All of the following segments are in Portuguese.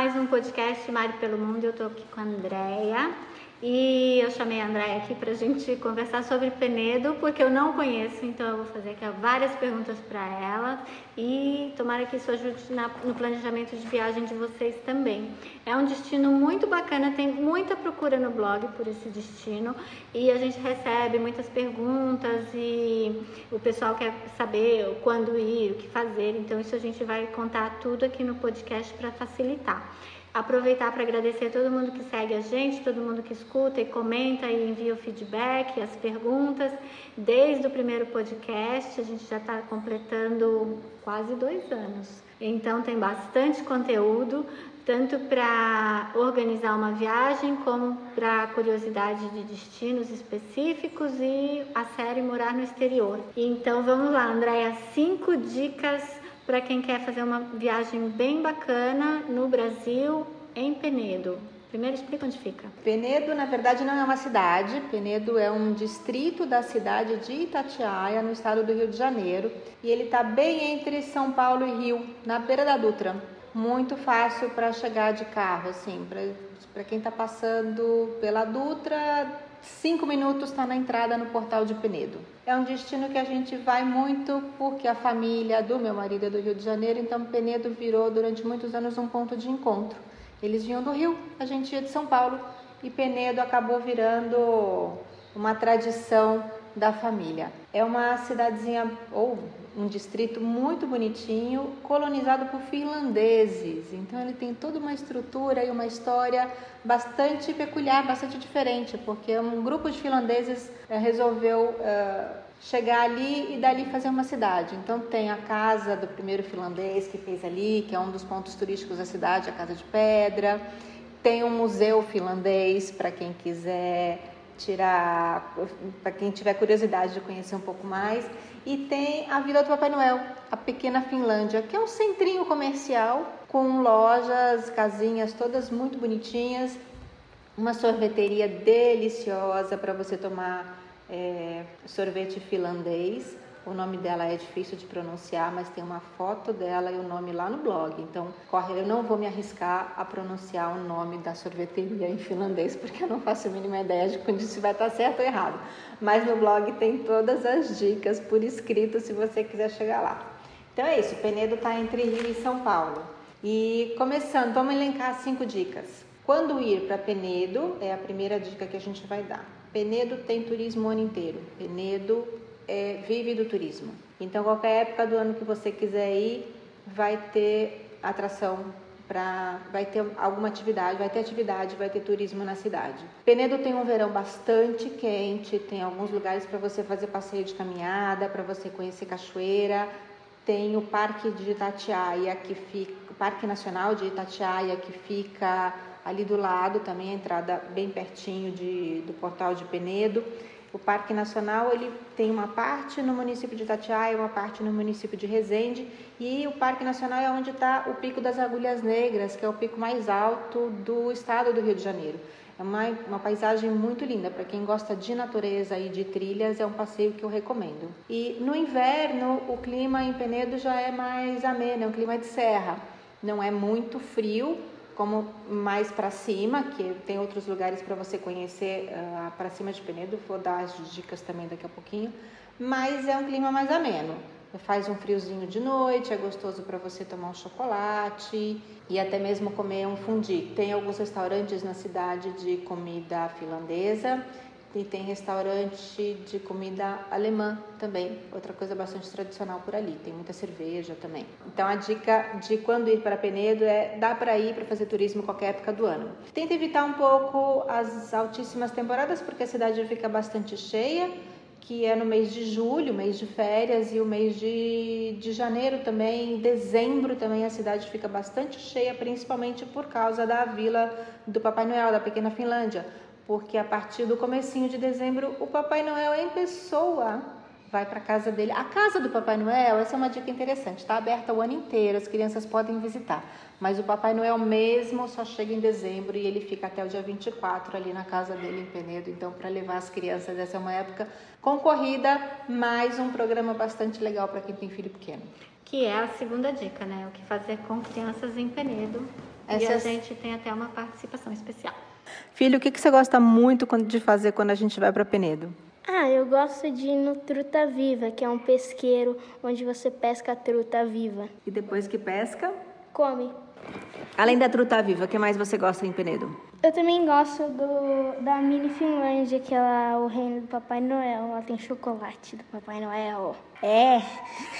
mais um podcast Mari pelo Mundo. Eu tô aqui com a Andrea. E eu chamei a Andréia aqui para a gente conversar sobre Penedo, porque eu não conheço, então eu vou fazer aqui várias perguntas para ela e tomara que isso ajude na, no planejamento de viagem de vocês também. É um destino muito bacana, tem muita procura no blog por esse destino e a gente recebe muitas perguntas e o pessoal quer saber quando ir, o que fazer, então isso a gente vai contar tudo aqui no podcast para facilitar. Aproveitar para agradecer todo mundo que segue a gente, todo mundo que escuta e comenta e envia o feedback, as perguntas. Desde o primeiro podcast, a gente já está completando quase dois anos. Então tem bastante conteúdo, tanto para organizar uma viagem como para curiosidade de destinos específicos e a série Morar no Exterior. Então vamos lá, Andréia, cinco dicas para quem quer fazer uma viagem bem bacana no Brasil, em Penedo. Primeiro explica onde fica. Penedo, na verdade, não é uma cidade. Penedo é um distrito da cidade de Itatiaia, no estado do Rio de Janeiro. E ele está bem entre São Paulo e Rio, na beira da Dutra. Muito fácil para chegar de carro, assim, para quem está passando pela Dutra, cinco minutos está na entrada no Portal de Penedo. É um destino que a gente vai muito porque a família do meu marido é do Rio de Janeiro, então Penedo virou durante muitos anos um ponto de encontro. Eles vinham do Rio, a gente ia de São Paulo e Penedo acabou virando uma tradição da família. É uma cidadezinha ou um distrito muito bonitinho, colonizado por finlandeses. Então ele tem toda uma estrutura e uma história bastante peculiar, bastante diferente, porque um grupo de finlandeses eh, resolveu uh, chegar ali e dali fazer uma cidade. Então tem a casa do primeiro finlandês que fez ali, que é um dos pontos turísticos da cidade, a Casa de Pedra. Tem um museu finlandês para quem quiser tirar, para quem tiver curiosidade de conhecer um pouco mais. E tem a Vila do Papai Noel, a pequena Finlândia, que é um centrinho comercial com lojas, casinhas todas muito bonitinhas, uma sorveteria deliciosa para você tomar é, sorvete finlandês. O nome dela é difícil de pronunciar, mas tem uma foto dela e o nome lá no blog. Então, corre, eu não vou me arriscar a pronunciar o nome da sorveteria em finlandês, porque eu não faço a mínima ideia de se vai estar certo ou errado. Mas no blog tem todas as dicas por escrito se você quiser chegar lá. Então é isso, Penedo está entre Rio e São Paulo. E começando, vamos elencar cinco dicas. Quando ir para Penedo é a primeira dica que a gente vai dar. Penedo tem turismo o ano inteiro. Penedo é, vive do turismo. Então, qualquer época do ano que você quiser ir, vai ter atração para vai ter alguma atividade, vai ter atividade, vai ter turismo na cidade. Penedo tem um verão bastante quente, tem alguns lugares para você fazer passeio de caminhada, para você conhecer cachoeira. Tem o Parque de Itatiaia, que fica, Parque Nacional de Itatiaia, que fica ali do lado, também a entrada bem pertinho de, do Portal de Penedo. O Parque Nacional ele tem uma parte no município de Itatiaia, uma parte no município de Resende e o Parque Nacional é onde está o Pico das Agulhas Negras, que é o pico mais alto do estado do Rio de Janeiro. É uma, uma paisagem muito linda. Para quem gosta de natureza e de trilhas, é um passeio que eu recomendo. E no inverno, o clima em Penedo já é mais ameno, é um clima de serra. Não é muito frio, como mais para cima, que tem outros lugares para você conhecer uh, para cima de Penedo, vou dar as dicas também daqui a pouquinho, mas é um clima mais ameno. Faz um friozinho de noite, é gostoso para você tomar um chocolate e até mesmo comer um fundi. Tem alguns restaurantes na cidade de comida finlandesa e tem restaurante de comida alemã também, outra coisa bastante tradicional por ali. Tem muita cerveja também. Então a dica de quando ir para Penedo é dá para ir para fazer turismo qualquer época do ano. Tenta evitar um pouco as altíssimas temporadas porque a cidade fica bastante cheia, que é no mês de julho, mês de férias, e o mês de, de janeiro também, dezembro também a cidade fica bastante cheia, principalmente por causa da vila do Papai Noel, da Pequena Finlândia porque a partir do comecinho de dezembro o Papai Noel em pessoa vai para casa dele. A casa do Papai Noel, essa é uma dica interessante, está aberta o ano inteiro, as crianças podem visitar. Mas o Papai Noel mesmo só chega em dezembro e ele fica até o dia 24 ali na casa dele em Penedo. Então, para levar as crianças, essa é uma época concorrida, mais um programa bastante legal para quem tem filho pequeno. Que é a segunda dica, né? O que fazer com crianças em Penedo. E a gente tem até uma participação especial. Filho, o que, que você gosta muito de fazer quando a gente vai para Penedo? Ah, eu gosto de ir no Truta Viva, que é um pesqueiro onde você pesca a truta viva. E depois que pesca? Come. Além da truta viva, o que mais você gosta em Penedo? Eu também gosto do, da Mini Finlândia, que é o reino do Papai Noel. Lá tem chocolate do Papai Noel. É!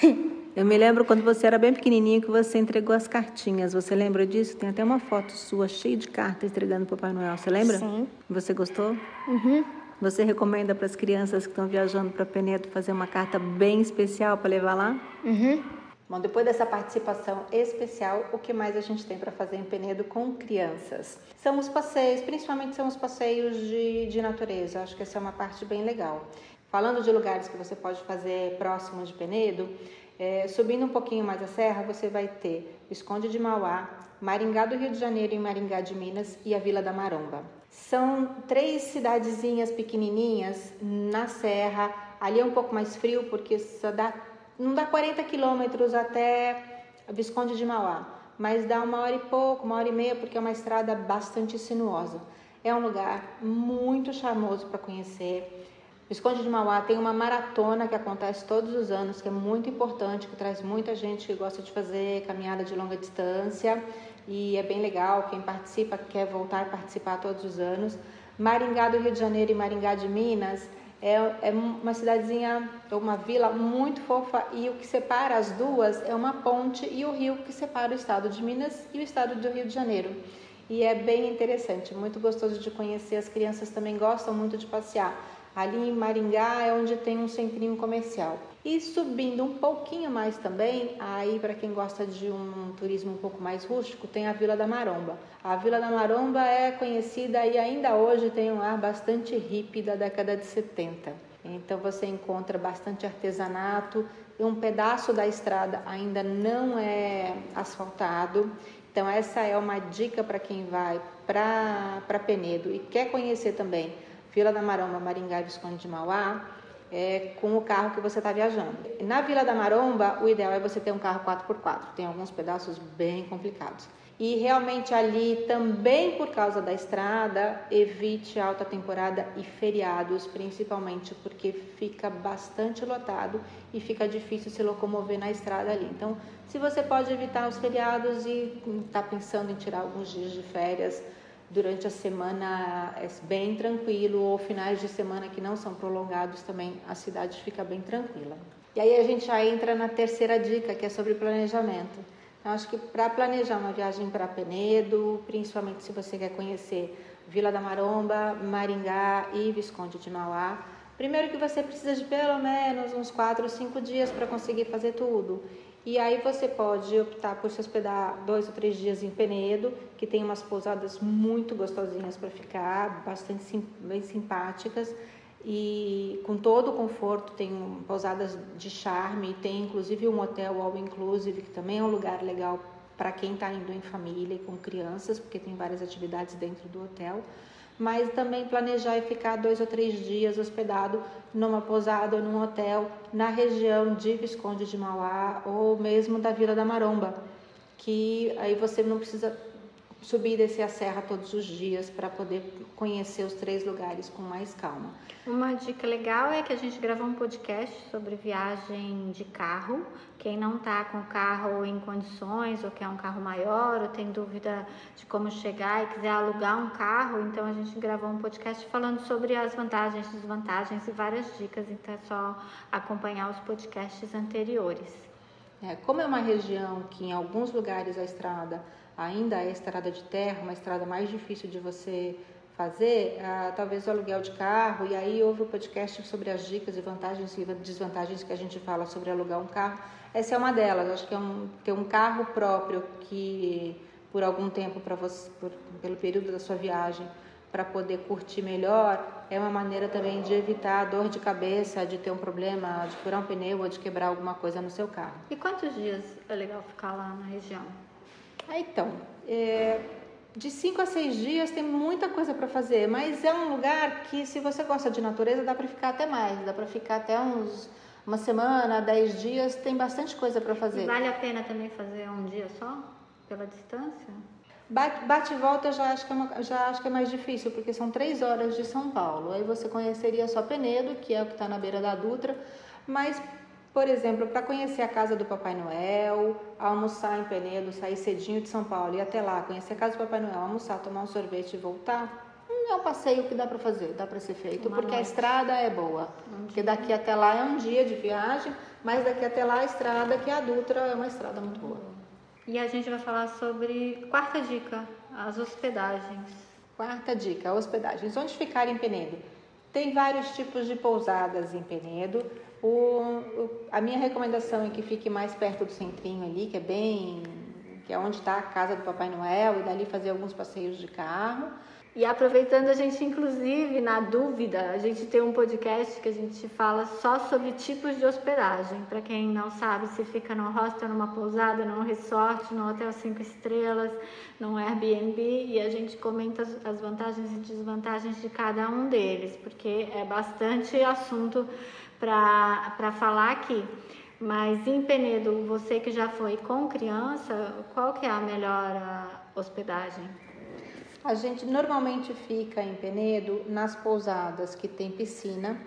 Eu me lembro quando você era bem pequenininho que você entregou as cartinhas. Você lembra disso? Tem até uma foto sua cheia de cartas entregando o Papai Noel. Você lembra? Sim. Você gostou? Uhum. Você recomenda para as crianças que estão viajando para Penedo fazer uma carta bem especial para levar lá? Uhum. Bom, depois dessa participação especial, o que mais a gente tem para fazer em Penedo com crianças? São os passeios, principalmente são os passeios de, de natureza. Acho que essa é uma parte bem legal. Falando de lugares que você pode fazer próximos de Penedo, é, subindo um pouquinho mais a serra, você vai ter Visconde de Mauá, Maringá do Rio de Janeiro e Maringá de Minas e a Vila da Maromba. São três cidadezinhas pequenininhas na serra. Ali é um pouco mais frio porque só dá não dá 40 quilômetros até Visconde de Mauá, mas dá uma hora e pouco, uma hora e meia, porque é uma estrada bastante sinuosa. É um lugar muito charmoso para conhecer. Visconde de Mauá tem uma maratona que acontece todos os anos, que é muito importante, que traz muita gente que gosta de fazer caminhada de longa distância e é bem legal. Quem participa quer voltar a participar todos os anos. Maringá do Rio de Janeiro e Maringá de Minas é, é uma cidadezinha, uma vila muito fofa e o que separa as duas é uma ponte e o rio que separa o estado de Minas e o estado do Rio de Janeiro. E é bem interessante, muito gostoso de conhecer. As crianças também gostam muito de passear. Ali em Maringá é onde tem um centrinho comercial. E subindo um pouquinho mais também, aí para quem gosta de um turismo um pouco mais rústico, tem a Vila da Maromba. A Vila da Maromba é conhecida e ainda hoje tem um ar bastante hippie da década de 70. Então você encontra bastante artesanato um pedaço da estrada ainda não é asfaltado. Então essa é uma dica para quem vai para Penedo e quer conhecer também Vila da Maromba, Maringá e Visconde de Mauá é, com o carro que você está viajando. Na Vila da Maromba, o ideal é você ter um carro 4x4, tem alguns pedaços bem complicados. E realmente ali, também por causa da estrada, evite alta temporada e feriados, principalmente porque fica bastante lotado e fica difícil se locomover na estrada ali. Então, se você pode evitar os feriados e está pensando em tirar alguns dias de férias, durante a semana é bem tranquilo, ou finais de semana que não são prolongados também, a cidade fica bem tranquila. E aí a gente já entra na terceira dica, que é sobre planejamento. Então, acho que para planejar uma viagem para Penedo, principalmente se você quer conhecer Vila da Maromba, Maringá e Visconde de Mauá, primeiro que você precisa de pelo menos uns 4 ou 5 dias para conseguir fazer tudo. E aí você pode optar por se hospedar dois ou três dias em Penedo, que tem umas pousadas muito gostosinhas para ficar, bastante sim, bem simpáticas e com todo o conforto. Tem pousadas de charme, tem inclusive um hotel all inclusive, que também é um lugar legal para quem está indo em família e com crianças, porque tem várias atividades dentro do hotel mas também planejar e ficar dois ou três dias hospedado numa pousada ou num hotel na região de Visconde de Mauá ou mesmo da Vila da Maromba, que aí você não precisa subir e descer a serra todos os dias para poder conhecer os três lugares com mais calma. Uma dica legal é que a gente gravou um podcast sobre viagem de carro. Quem não está com o carro em condições ou quer um carro maior ou tem dúvida de como chegar e quiser alugar um carro, então a gente gravou um podcast falando sobre as vantagens, desvantagens e várias dicas. Então é só acompanhar os podcasts anteriores. É, como é uma região que em alguns lugares a estrada ainda é estrada de terra, uma estrada mais difícil de você fazer, ah, talvez o aluguel de carro, e aí houve o um podcast sobre as dicas e vantagens e desvantagens que a gente fala sobre alugar um carro. Essa é uma delas, acho que é um, ter um carro próprio que por algum tempo para você, por, pelo período da sua viagem, para poder curtir melhor, é uma maneira também de evitar a dor de cabeça, de ter um problema, de furar um pneu ou de quebrar alguma coisa no seu carro. E quantos dias é legal ficar lá na região? Ah, então, é, de 5 a 6 dias tem muita coisa para fazer, mas é um lugar que se você gosta de natureza dá para ficar até mais, dá para ficar até uns uma semana, 10 dias, tem bastante coisa para fazer. E vale a pena também fazer um dia só pela distância? Bate, bate e volta já acho, que é uma, já acho que é mais difícil, porque são três horas de São Paulo. Aí você conheceria só Penedo, que é o que está na beira da Dutra, mas, por exemplo, para conhecer a casa do Papai Noel, almoçar em Penedo, sair cedinho de São Paulo e até lá, conhecer a casa do Papai Noel, almoçar, tomar um sorvete e voltar, hum, é um passeio que dá para fazer, dá para ser feito, uma porque noite. a estrada é boa. Um porque daqui até lá é um dia de viagem, mas daqui até lá a estrada, que é a Dutra, é uma estrada muito boa. E a gente vai falar sobre quarta dica, as hospedagens. Quarta dica, hospedagens. Onde ficar em Penedo? Tem vários tipos de pousadas em Penedo. O, o, a minha recomendação é que fique mais perto do centrinho ali, que é bem, que é onde está a casa do Papai Noel e dali fazer alguns passeios de carro. E aproveitando, a gente, inclusive, na dúvida, a gente tem um podcast que a gente fala só sobre tipos de hospedagem. Para quem não sabe, se fica no hostel, numa pousada, num resort, num hotel cinco estrelas, num Airbnb, e a gente comenta as vantagens e desvantagens de cada um deles, porque é bastante assunto para falar aqui. Mas em Penedo, você que já foi com criança, qual que é a melhor hospedagem? A gente normalmente fica em Penedo nas pousadas que tem piscina,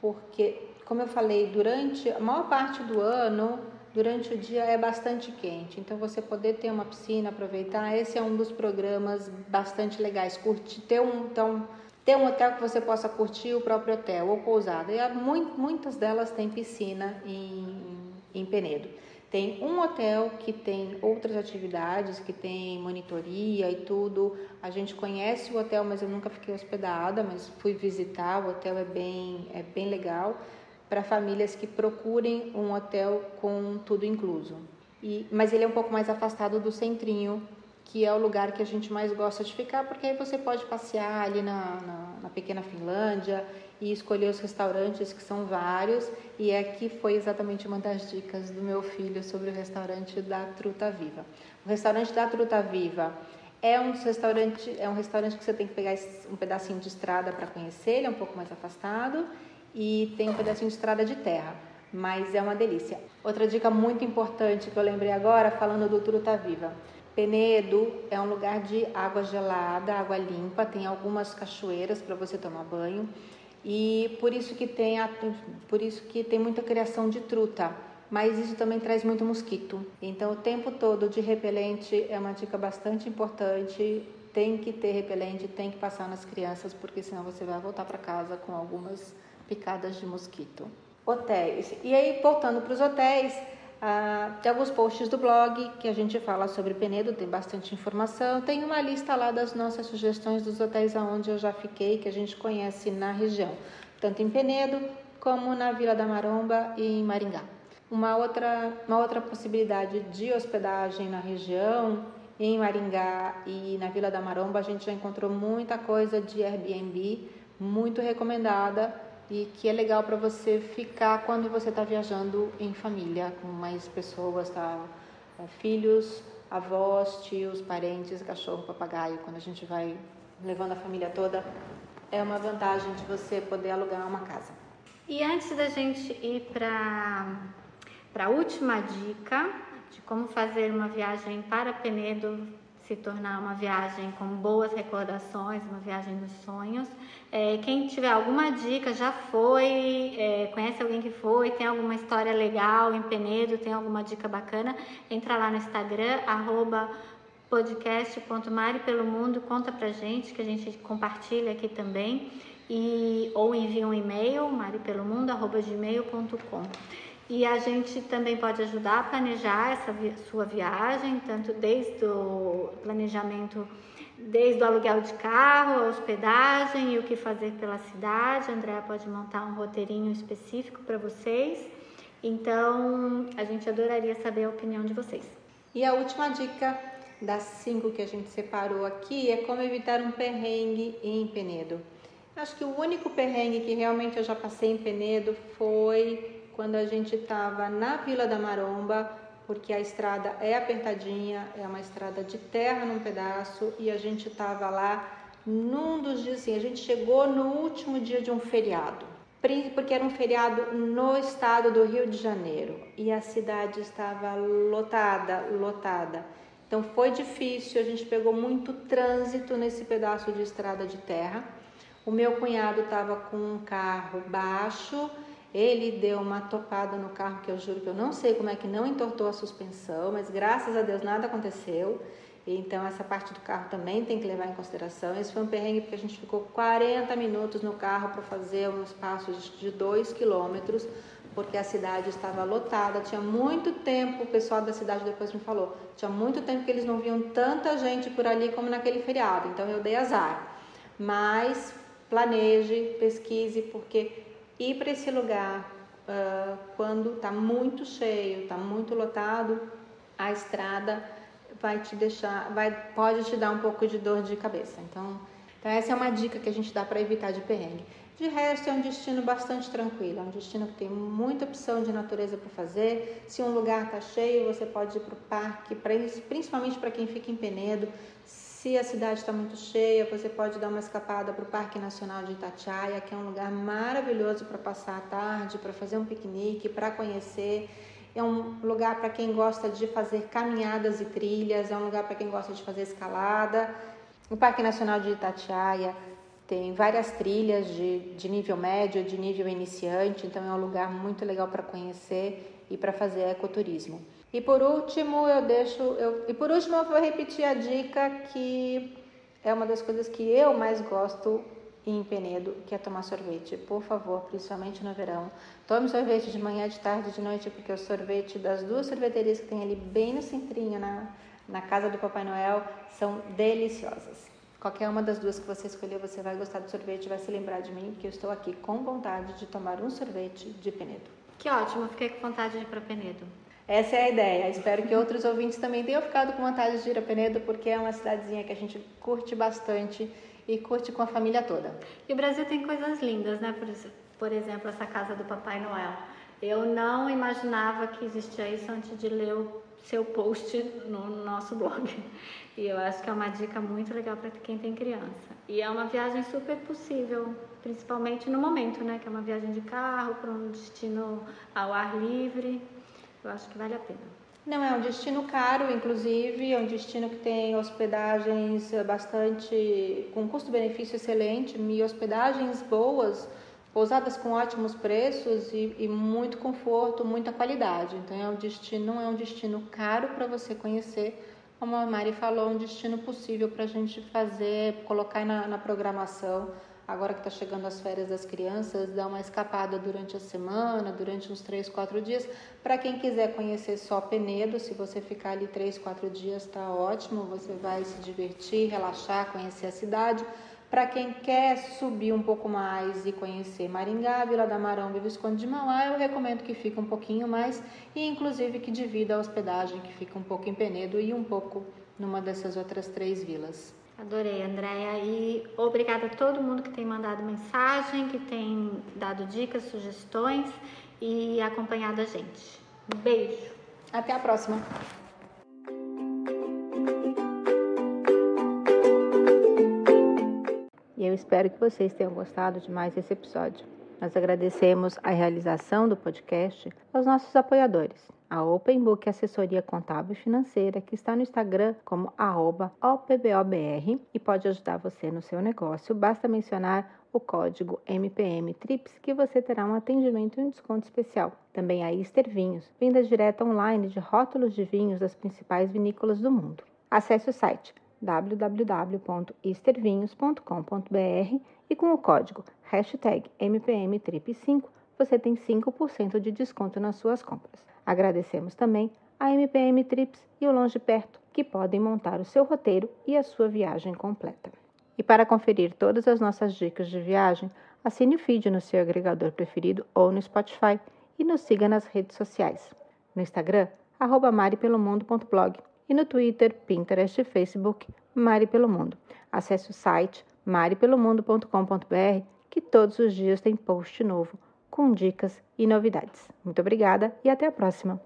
porque, como eu falei, durante a maior parte do ano, durante o dia é bastante quente. Então, você poder ter uma piscina, aproveitar, esse é um dos programas bastante legais. Curtir, ter um, então, ter um hotel que você possa curtir o próprio hotel ou pousada. E muitas delas têm piscina em, em Penedo. Tem um hotel que tem outras atividades, que tem monitoria e tudo. A gente conhece o hotel, mas eu nunca fiquei hospedada, mas fui visitar. O hotel é bem, é bem legal para famílias que procurem um hotel com tudo incluso. E, mas ele é um pouco mais afastado do centrinho, que é o lugar que a gente mais gosta de ficar, porque aí você pode passear ali na, na, na pequena Finlândia e escolher os restaurantes, que são vários, e aqui foi exatamente uma das dicas do meu filho sobre o restaurante da Truta Viva. O restaurante da Truta Viva é um restaurante, é um restaurante que você tem que pegar um pedacinho de estrada para conhecer, ele é um pouco mais afastado e tem um pedacinho de estrada de terra, mas é uma delícia. Outra dica muito importante que eu lembrei agora, falando do Truta Viva. Penedo é um lugar de água gelada, água limpa, tem algumas cachoeiras para você tomar banho e por isso que tem a, por isso que tem muita criação de truta, mas isso também traz muito mosquito. Então o tempo todo de repelente é uma dica bastante importante. Tem que ter repelente, tem que passar nas crianças, porque senão você vai voltar para casa com algumas picadas de mosquito. Hotéis. E aí voltando para os hotéis, ah, tem alguns posts do blog que a gente fala sobre Penedo, tem bastante informação. Tem uma lista lá das nossas sugestões dos hotéis aonde eu já fiquei, que a gente conhece na região, tanto em Penedo como na Vila da Maromba e em Maringá. Uma outra, uma outra possibilidade de hospedagem na região, em Maringá e na Vila da Maromba, a gente já encontrou muita coisa de Airbnb, muito recomendada e que é legal para você ficar quando você está viajando em família com mais pessoas, tá? É, filhos, avós, tios, parentes, cachorro, papagaio. Quando a gente vai levando a família toda, é uma vantagem de você poder alugar uma casa. E antes da gente ir para para a última dica de como fazer uma viagem para Penedo se tornar uma viagem com boas recordações, uma viagem dos sonhos. É, quem tiver alguma dica, já foi, é, conhece alguém que foi, tem alguma história legal em Penedo, tem alguma dica bacana, entra lá no Instagram, arroba podcast.mari pelo mundo, conta pra gente que a gente compartilha aqui também e ou envia um e-mail maripelomundo@gmail.com. E a gente também pode ajudar a planejar essa sua viagem, tanto desde o planejamento, desde o aluguel de carro, a hospedagem e o que fazer pela cidade. A Andrea pode montar um roteirinho específico para vocês. Então, a gente adoraria saber a opinião de vocês. E a última dica das cinco que a gente separou aqui é como evitar um perrengue em Penedo. Acho que o único perrengue que realmente eu já passei em Penedo foi quando a gente estava na Vila da Maromba, porque a estrada é apertadinha, é uma estrada de terra num pedaço e a gente estava lá num dos dias assim, a gente chegou no último dia de um feriado, porque era um feriado no estado do Rio de Janeiro e a cidade estava lotada, lotada. Então foi difícil, a gente pegou muito trânsito nesse pedaço de estrada de terra. O meu cunhado estava com um carro baixo, ele deu uma topada no carro que eu juro que eu não sei como é que não entortou a suspensão, mas graças a Deus nada aconteceu. Então essa parte do carro também tem que levar em consideração. Esse foi um perrengue porque a gente ficou 40 minutos no carro para fazer um espaço de 2 quilômetros, porque a cidade estava lotada. Tinha muito tempo, o pessoal da cidade depois me falou, tinha muito tempo que eles não viam tanta gente por ali como naquele feriado. Então eu dei azar. Mas planeje, pesquise, porque ir para esse lugar uh, quando está muito cheio, está muito lotado, a estrada vai te deixar, vai, pode te dar um pouco de dor de cabeça. Então, então essa é uma dica que a gente dá para evitar de perrengue. De resto, é um destino bastante tranquilo, é um destino que tem muita opção de natureza para fazer. Se um lugar está cheio, você pode ir para o parque, principalmente para quem fica em Penedo. Se a cidade está muito cheia, você pode dar uma escapada para o Parque Nacional de Itatiaia, que é um lugar maravilhoso para passar a tarde, para fazer um piquenique, para conhecer. É um lugar para quem gosta de fazer caminhadas e trilhas, é um lugar para quem gosta de fazer escalada. O Parque Nacional de Itatiaia tem várias trilhas de, de nível médio, de nível iniciante, então é um lugar muito legal para conhecer e para fazer ecoturismo. E por último, eu deixo. Eu, e por último, eu vou repetir a dica que é uma das coisas que eu mais gosto em Penedo, que é tomar sorvete. Por favor, principalmente no verão. Tome sorvete de manhã, de tarde, de noite, porque o sorvete das duas sorveterias que tem ali bem no centrinho, na, na casa do Papai Noel, são deliciosas. Qualquer uma das duas que você escolher, você vai gostar do sorvete, vai se lembrar de mim, porque eu estou aqui com vontade de tomar um sorvete de Penedo. Que ótimo, fiquei com vontade de ir para Penedo. Essa é a ideia. Espero que outros ouvintes também tenham ficado com vontade de ir a Penedo, porque é uma cidadezinha que a gente curte bastante e curte com a família toda. E o Brasil tem coisas lindas, né? Por, por exemplo, essa casa do Papai Noel. Eu não imaginava que existia isso antes de ler o seu post no nosso blog. E eu acho que é uma dica muito legal para quem tem criança. E é uma viagem super possível, principalmente no momento, né? Que é uma viagem de carro para um destino ao ar livre. Eu acho que vale a pena. Não, é um destino caro, inclusive, é um destino que tem hospedagens bastante com custo-benefício excelente e hospedagens boas, pousadas com ótimos preços e, e, muito conforto, muita qualidade. Então é um destino, não é um destino caro para você conhecer, como a Mari falou, é um destino possível para a gente fazer, colocar na, na programação agora que está chegando as férias das crianças, dar uma escapada durante a semana, durante uns três, quatro dias. Para quem quiser conhecer só Penedo, se você ficar ali três, quatro dias, está ótimo. Você vai se divertir, relaxar, conhecer a cidade. Para quem quer subir um pouco mais e conhecer Maringá, Vila da Marão e Visconde de Mauá, eu recomendo que fique um pouquinho mais e inclusive que divida a hospedagem, que fica um pouco em Penedo e um pouco numa dessas outras três vilas. Adorei, Andréia. E obrigada a todo mundo que tem mandado mensagem, que tem dado dicas, sugestões e acompanhado a gente. Um beijo. Até a próxima. E eu espero que vocês tenham gostado de mais esse episódio. Nós agradecemos a realização do podcast aos nossos apoiadores a Open Book Assessoria Contábil e Financeira, que está no Instagram como OPBOBR e pode ajudar você no seu negócio. Basta mencionar o código MPM TRIPS que você terá um atendimento e um desconto especial. Também a Easter Vinhos, venda direta online de rótulos de vinhos das principais vinícolas do mundo. Acesse o site www.eastervinhos.com.br e com o código hashtag MPMTRIP5 você tem 5% de desconto nas suas compras. Agradecemos também a MPM Trips e o Longe Perto, que podem montar o seu roteiro e a sua viagem completa. E para conferir todas as nossas dicas de viagem, assine o feed no seu agregador preferido ou no Spotify e nos siga nas redes sociais. No Instagram, arroba maripelomundo.blog e no Twitter, Pinterest e Facebook, Mari Pelo Mundo. Acesse o site maripelomundo.com.br que todos os dias tem post novo com dicas e novidades. Muito obrigada e até a próxima!